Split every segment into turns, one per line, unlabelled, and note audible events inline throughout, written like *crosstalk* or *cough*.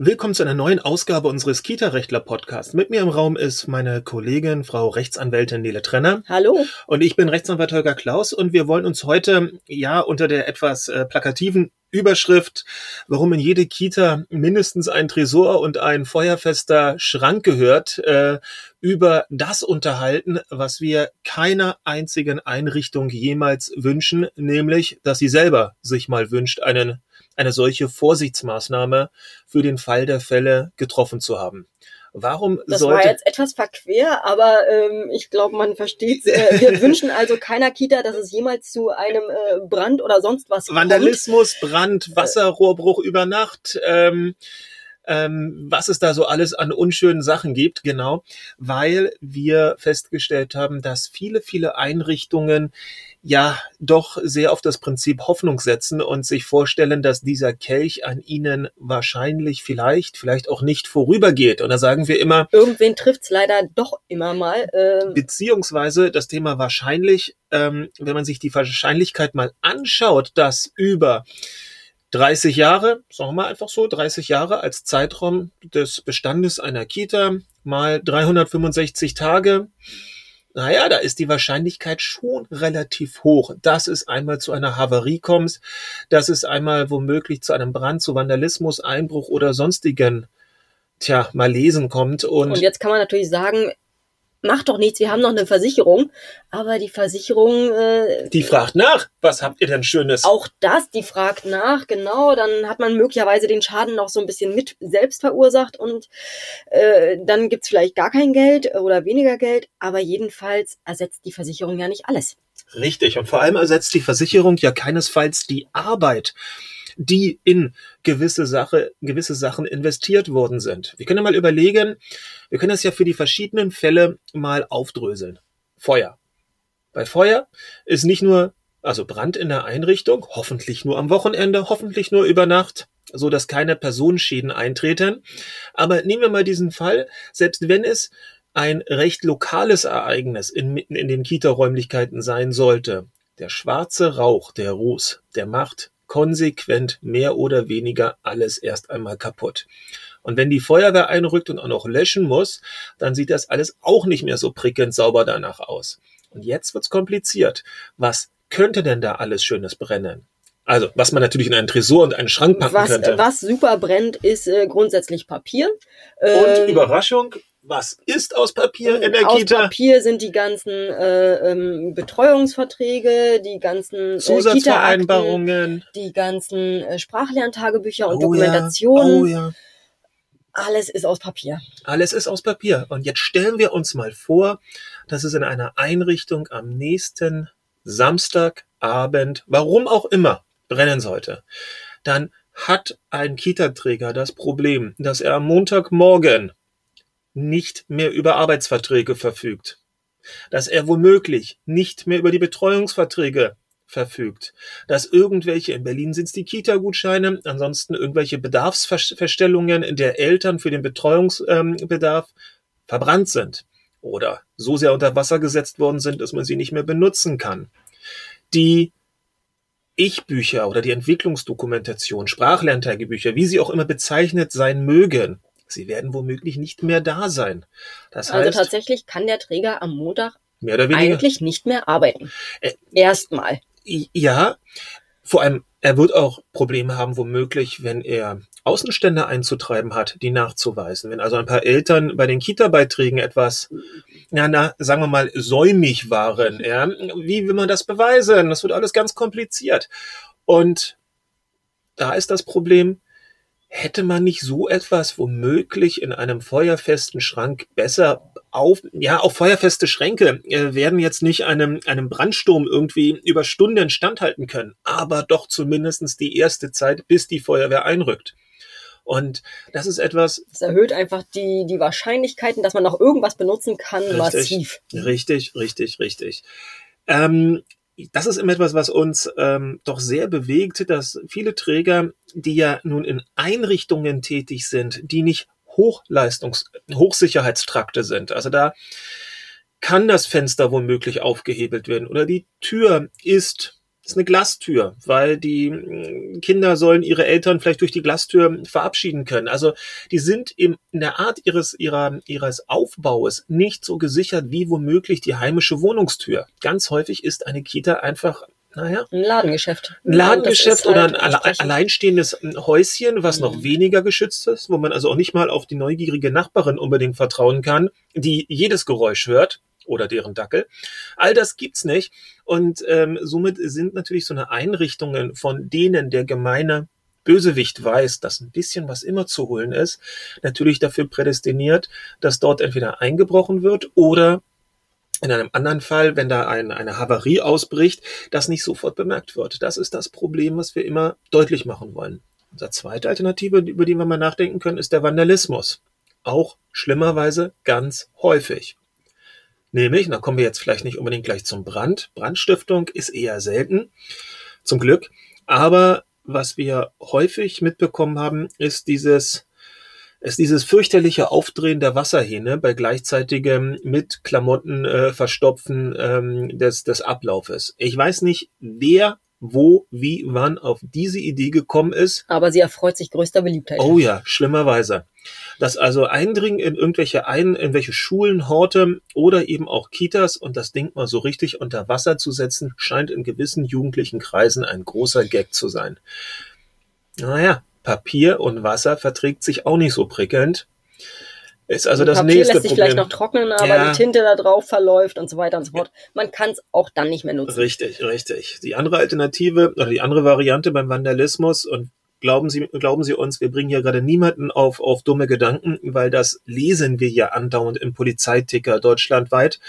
Willkommen zu einer neuen Ausgabe unseres Kita-Rechtler-Podcasts. Mit mir im Raum ist meine Kollegin, Frau Rechtsanwältin Nele Trenner.
Hallo.
Und ich bin Rechtsanwalt Holger Klaus und wir wollen uns heute, ja, unter der etwas äh, plakativen Überschrift, warum in jede Kita mindestens ein Tresor und ein feuerfester Schrank gehört, äh, über das unterhalten, was wir keiner einzigen Einrichtung jemals wünschen, nämlich, dass sie selber sich mal wünscht, einen eine solche Vorsichtsmaßnahme für den Fall der Fälle getroffen zu haben. Warum
das
sollte...
war jetzt etwas verquer, aber ähm, ich glaube, man versteht äh, Wir *laughs* wünschen also keiner Kita, dass es jemals zu einem äh, Brand oder sonst was
Vandalismus, kommt. Brand, Wasserrohrbruch über Nacht. Ähm, ähm, was es da so alles an unschönen Sachen gibt, genau, weil wir festgestellt haben, dass viele, viele Einrichtungen ja doch sehr auf das Prinzip Hoffnung setzen und sich vorstellen, dass dieser Kelch an ihnen wahrscheinlich vielleicht, vielleicht auch nicht vorübergeht. Und da sagen wir immer.
Irgendwen trifft's leider doch immer mal.
Ähm. Beziehungsweise das Thema wahrscheinlich, ähm, wenn man sich die Wahrscheinlichkeit mal anschaut, dass über 30 Jahre, sagen wir mal einfach so, 30 Jahre als Zeitraum des Bestandes einer Kita mal 365 Tage. Naja, da ist die Wahrscheinlichkeit schon relativ hoch, dass es einmal zu einer Havarie kommt, dass es einmal womöglich zu einem Brand, zu Vandalismus, Einbruch oder sonstigen tja, mal lesen kommt. Und,
und jetzt kann man natürlich sagen, macht doch nichts, wir haben noch eine Versicherung. Aber die Versicherung. Äh,
die fragt nach, was habt ihr denn Schönes?
Auch das, die fragt nach, genau. Dann hat man möglicherweise den Schaden noch so ein bisschen mit selbst verursacht und äh, dann gibt's vielleicht gar kein Geld oder weniger Geld. Aber jedenfalls ersetzt die Versicherung ja nicht alles.
Richtig. Und vor allem ersetzt die Versicherung ja keinesfalls die Arbeit die in gewisse Sache, gewisse Sachen investiert worden sind. Wir können mal überlegen, wir können das ja für die verschiedenen Fälle mal aufdröseln. Feuer. Bei Feuer ist nicht nur, also Brand in der Einrichtung, hoffentlich nur am Wochenende, hoffentlich nur über Nacht, so dass keine Personenschäden eintreten. Aber nehmen wir mal diesen Fall, selbst wenn es ein recht lokales Ereignis inmitten in den Kita-Räumlichkeiten sein sollte, der schwarze Rauch, der Ruß, der macht konsequent mehr oder weniger alles erst einmal kaputt. Und wenn die Feuerwehr einrückt und auch noch löschen muss, dann sieht das alles auch nicht mehr so prickelnd sauber danach aus. Und jetzt wird's kompliziert. Was könnte denn da alles Schönes brennen? Also, was man natürlich in einen Tresor und einen Schrank packen
was,
könnte.
Was super brennt, ist äh, grundsätzlich Papier.
Und ähm, Überraschung, was ist aus Papier in der
aus
Kita?
Aus Papier sind die ganzen äh, ähm, Betreuungsverträge, die ganzen äh,
Zusatzvereinbarungen,
die ganzen äh, Sprachlerntagebücher und oh Dokumentationen. Ja. Oh ja. Alles ist aus Papier.
Alles ist aus Papier. Und jetzt stellen wir uns mal vor, dass es in einer Einrichtung am nächsten Samstagabend, warum auch immer, brennen sollte. Dann hat ein Kita-Träger das Problem, dass er am Montagmorgen nicht mehr über Arbeitsverträge verfügt, dass er womöglich nicht mehr über die Betreuungsverträge verfügt, dass irgendwelche, in Berlin sind es die Kita-Gutscheine, ansonsten irgendwelche Bedarfsverstellungen der Eltern für den Betreuungsbedarf ähm, verbrannt sind oder so sehr unter Wasser gesetzt worden sind, dass man sie nicht mehr benutzen kann. Die Ich-Bücher oder die Entwicklungsdokumentation, Sprachlerntagebücher, wie sie auch immer bezeichnet sein mögen, Sie werden womöglich nicht mehr da sein.
Das also heißt, tatsächlich kann der Träger am Montag eigentlich nicht mehr arbeiten. Äh, Erstmal.
Ja, vor allem, er wird auch Probleme haben, womöglich, wenn er Außenstände einzutreiben hat, die nachzuweisen. Wenn also ein paar Eltern bei den Kita-Beiträgen etwas, ja, na, sagen wir mal, säumig waren, ja, wie will man das beweisen? Das wird alles ganz kompliziert. Und da ist das Problem, hätte man nicht so etwas womöglich in einem feuerfesten Schrank besser auf, ja, auch feuerfeste Schränke äh, werden jetzt nicht einem, einem Brandsturm irgendwie über Stunden standhalten können, aber doch zumindestens die erste Zeit, bis die Feuerwehr einrückt. Und das ist etwas.
Das erhöht einfach die, die Wahrscheinlichkeiten, dass man noch irgendwas benutzen kann,
richtig,
massiv.
Richtig, richtig, richtig. Ähm, das ist immer etwas, was uns ähm, doch sehr bewegt, dass viele Träger, die ja nun in Einrichtungen tätig sind, die nicht Hochleistungs-, Hochsicherheitstrakte sind. Also da kann das Fenster womöglich aufgehebelt werden oder die Tür ist ist eine Glastür, weil die mm, Kinder sollen ihre Eltern vielleicht durch die Glastür verabschieden können. Also die sind in der Art ihres, ihrer, ihres Aufbaues nicht so gesichert wie womöglich die heimische Wohnungstür. Ganz häufig ist eine Kita einfach naja.
Ein Ladengeschäft.
Ein Ladengeschäft oder halt ein alle, alleinstehendes Häuschen, was mhm. noch weniger geschützt ist, wo man also auch nicht mal auf die neugierige Nachbarin unbedingt vertrauen kann, die jedes Geräusch hört oder deren Dackel. All das gibt's nicht. Und ähm, somit sind natürlich so eine Einrichtungen, von denen der gemeine Bösewicht weiß, dass ein bisschen was immer zu holen ist, natürlich dafür prädestiniert, dass dort entweder eingebrochen wird oder in einem anderen Fall, wenn da ein, eine Havarie ausbricht, das nicht sofort bemerkt wird. Das ist das Problem, was wir immer deutlich machen wollen. Unsere zweite Alternative, über die wir mal nachdenken können, ist der Vandalismus. Auch schlimmerweise ganz häufig. Nämlich, und da kommen wir jetzt vielleicht nicht unbedingt gleich zum Brand. Brandstiftung ist eher selten, zum Glück. Aber was wir häufig mitbekommen haben, ist dieses ist dieses fürchterliche Aufdrehen der Wasserhähne bei gleichzeitigem mit Klamotten äh, verstopfen ähm, des, des Ablaufes. Ich weiß nicht, wer wo, wie, wann auf diese Idee gekommen ist.
Aber sie erfreut sich größter Beliebtheit.
Oh ja, schlimmerweise. Das also Eindringen in irgendwelche ein, in welche Schulen, Horte oder eben auch Kitas und das Ding mal so richtig unter Wasser zu setzen, scheint in gewissen jugendlichen Kreisen ein großer Gag zu sein. Naja, Papier und Wasser verträgt sich auch nicht so prickelnd. Ist also das
Papier
nächste
lässt sich
Problem.
vielleicht noch trocknen, aber ja. die Tinte da drauf verläuft und so weiter und so fort. Man kann es auch dann nicht mehr nutzen.
Richtig, richtig. Die andere Alternative oder die andere Variante beim Vandalismus und glauben Sie, glauben Sie uns, wir bringen hier gerade niemanden auf, auf dumme Gedanken, weil das lesen wir ja andauernd im Polizeiticker deutschlandweit,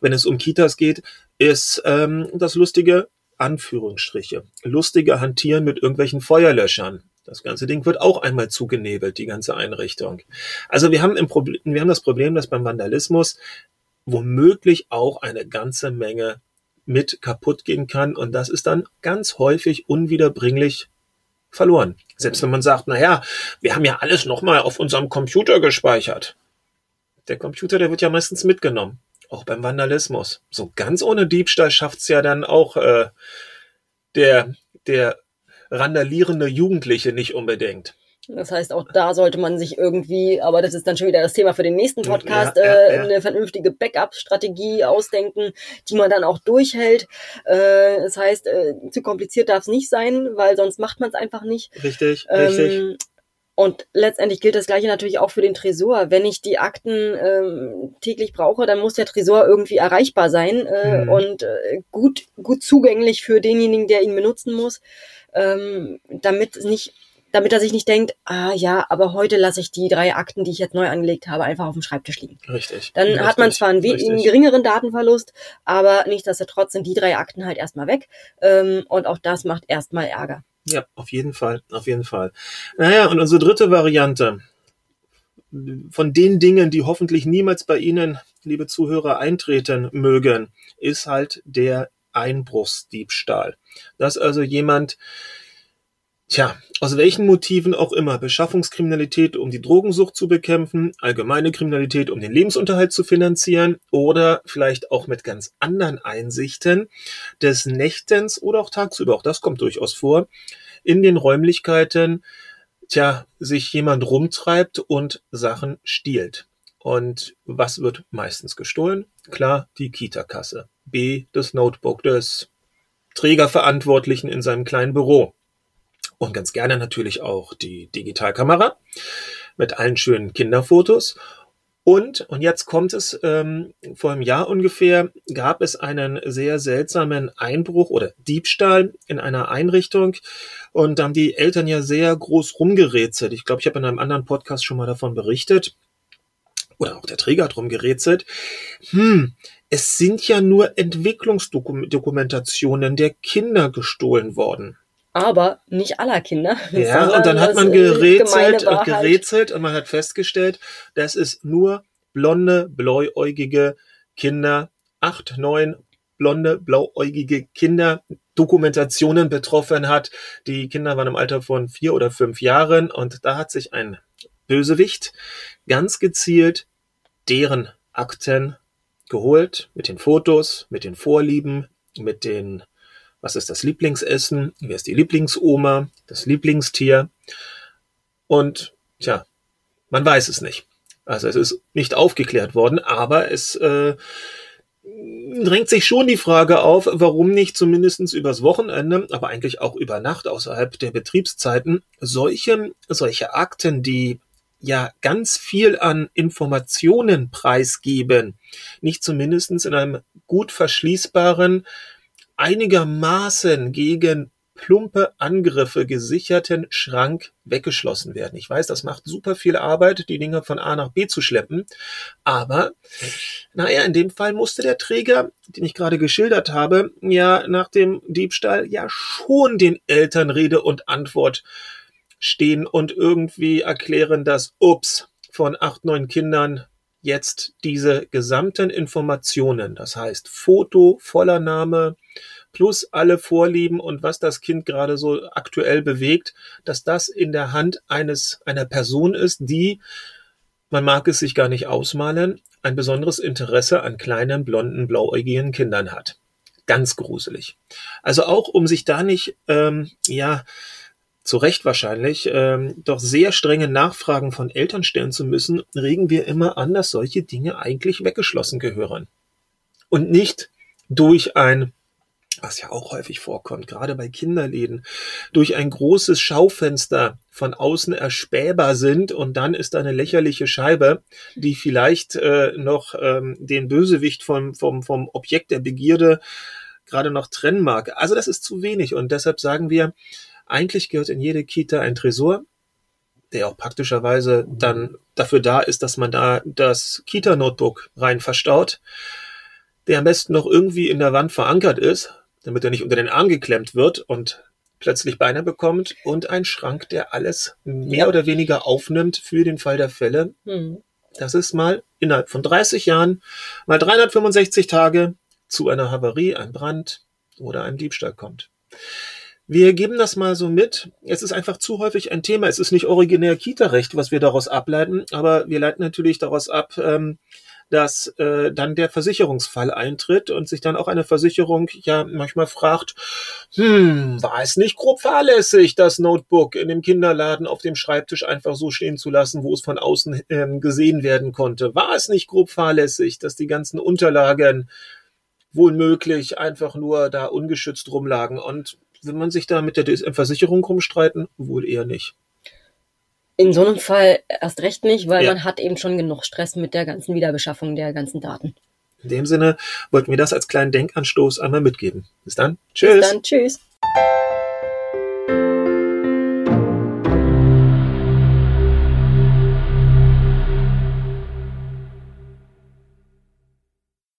wenn es um Kitas geht, ist ähm, das lustige Anführungsstriche, lustige Hantieren mit irgendwelchen Feuerlöschern. Das ganze Ding wird auch einmal zugenebelt, die ganze Einrichtung. Also wir haben, im Problem, wir haben das Problem, dass beim Vandalismus womöglich auch eine ganze Menge mit kaputt gehen kann und das ist dann ganz häufig unwiederbringlich verloren. Selbst wenn man sagt, na ja, wir haben ja alles nochmal auf unserem Computer gespeichert. Der Computer, der wird ja meistens mitgenommen, auch beim Vandalismus. So ganz ohne Diebstahl schafft's ja dann auch äh, der der randalierende Jugendliche nicht unbedingt.
Das heißt, auch da sollte man sich irgendwie, aber das ist dann schon wieder das Thema für den nächsten Podcast, ja, ja, äh, ja. eine vernünftige Backup-Strategie ausdenken, die man dann auch durchhält. Äh, das heißt, äh, zu kompliziert darf es nicht sein, weil sonst macht man es einfach nicht.
Richtig, ähm, richtig.
Und letztendlich gilt das gleiche natürlich auch für den Tresor. Wenn ich die Akten ähm, täglich brauche, dann muss der Tresor irgendwie erreichbar sein äh, mhm. und äh, gut, gut zugänglich für denjenigen, der ihn benutzen muss ähm, damit nicht damit er sich nicht denkt, ah ja, aber heute lasse ich die drei Akten, die ich jetzt neu angelegt habe, einfach auf dem Schreibtisch liegen.
Richtig.
Dann
richtig,
hat man zwar einen, einen, geringeren Datenverlust, aber nichtsdestotrotz sind die drei Akten halt erstmal weg. Ähm, und auch das macht erstmal Ärger.
Ja, auf jeden Fall, auf jeden Fall. Naja, und unsere dritte Variante von den Dingen, die hoffentlich niemals bei Ihnen, liebe Zuhörer, eintreten mögen, ist halt der Einbruchsdiebstahl. Dass also jemand, tja, aus welchen Motiven auch immer, Beschaffungskriminalität, um die Drogensucht zu bekämpfen, allgemeine Kriminalität, um den Lebensunterhalt zu finanzieren oder vielleicht auch mit ganz anderen Einsichten des Nächtens oder auch tagsüber, auch das kommt durchaus vor, in den Räumlichkeiten, tja, sich jemand rumtreibt und Sachen stiehlt. Und was wird meistens gestohlen? Klar, die Kita-Kasse. B, das Notebook des Trägerverantwortlichen in seinem kleinen Büro. Und ganz gerne natürlich auch die Digitalkamera mit allen schönen Kinderfotos. Und, und jetzt kommt es, ähm, vor einem Jahr ungefähr gab es einen sehr seltsamen Einbruch oder Diebstahl in einer Einrichtung. Und da haben die Eltern ja sehr groß rumgerätselt. Ich glaube, ich habe in einem anderen Podcast schon mal davon berichtet. Oder auch der Träger hat rumgerätselt. Hm, es sind ja nur Entwicklungsdokumentationen der Kinder gestohlen worden.
Aber nicht aller Kinder.
Ja, und dann hat man gerätselt und gerätselt und man hat festgestellt, dass es nur blonde, blauäugige Kinder, acht, neun blonde, blauäugige Kinder Dokumentationen betroffen hat. Die Kinder waren im Alter von vier oder fünf Jahren und da hat sich ein Bösewicht ganz gezielt deren Akten geholt, mit den Fotos, mit den Vorlieben, mit den Was ist das Lieblingsessen? Wer ist die Lieblingsoma? Das Lieblingstier? Und tja, man weiß es nicht. Also es ist nicht aufgeklärt worden, aber es äh, drängt sich schon die Frage auf, warum nicht zumindestens übers Wochenende, aber eigentlich auch über Nacht außerhalb der Betriebszeiten solche, solche Akten, die ja ganz viel an Informationen preisgeben, nicht zumindestens in einem gut verschließbaren, einigermaßen gegen plumpe Angriffe gesicherten Schrank weggeschlossen werden. Ich weiß, das macht super viel Arbeit, die Dinger von A nach B zu schleppen. Aber, naja, in dem Fall musste der Träger, den ich gerade geschildert habe, ja nach dem Diebstahl ja schon den Eltern Rede und Antwort stehen und irgendwie erklären, dass, ups, von acht, neun Kindern jetzt diese gesamten Informationen, das heißt Foto, voller Name, plus alle Vorlieben und was das Kind gerade so aktuell bewegt, dass das in der Hand eines, einer Person ist, die, man mag es sich gar nicht ausmalen, ein besonderes Interesse an kleinen, blonden, blauäugigen Kindern hat. Ganz gruselig. Also auch, um sich da nicht, ähm, ja, zu Recht wahrscheinlich, ähm, doch sehr strenge Nachfragen von Eltern stellen zu müssen, regen wir immer an, dass solche Dinge eigentlich weggeschlossen gehören. Und nicht durch ein was ja auch häufig vorkommt, gerade bei Kinderläden, durch ein großes Schaufenster von außen erspähbar sind und dann ist da eine lächerliche Scheibe, die vielleicht äh, noch ähm, den Bösewicht vom, vom, vom Objekt der Begierde gerade noch trennen mag. Also das ist zu wenig und deshalb sagen wir, eigentlich gehört in jede Kita ein Tresor, der auch praktischerweise dann dafür da ist, dass man da das Kita-Notebook rein verstaut, der am besten noch irgendwie in der Wand verankert ist, damit er nicht unter den Arm geklemmt wird und plötzlich Beine bekommt und ein Schrank, der alles mehr oder weniger aufnimmt für den Fall der Fälle. Hm. Das ist mal innerhalb von 30 Jahren, mal 365 Tage zu einer Havarie, einem Brand oder einem Diebstahl kommt. Wir geben das mal so mit. Es ist einfach zu häufig ein Thema. Es ist nicht originär Kita-Recht, was wir daraus ableiten, aber wir leiten natürlich daraus ab, ähm, dass äh, dann der Versicherungsfall eintritt und sich dann auch eine Versicherung ja manchmal fragt, hm, war es nicht grob fahrlässig, das Notebook in dem Kinderladen auf dem Schreibtisch einfach so stehen zu lassen, wo es von außen ähm, gesehen werden konnte? War es nicht grob fahrlässig, dass die ganzen Unterlagen wohl möglich einfach nur da ungeschützt rumlagen? Und will man sich da mit der Versicherung rumstreiten? Wohl eher nicht.
In so einem Fall erst recht nicht, weil ja. man hat eben schon genug Stress mit der ganzen Wiederbeschaffung der ganzen Daten.
In dem Sinne wollten wir das als kleinen Denkanstoß einmal mitgeben. Bis dann. Tschüss. Bis dann. Tschüss.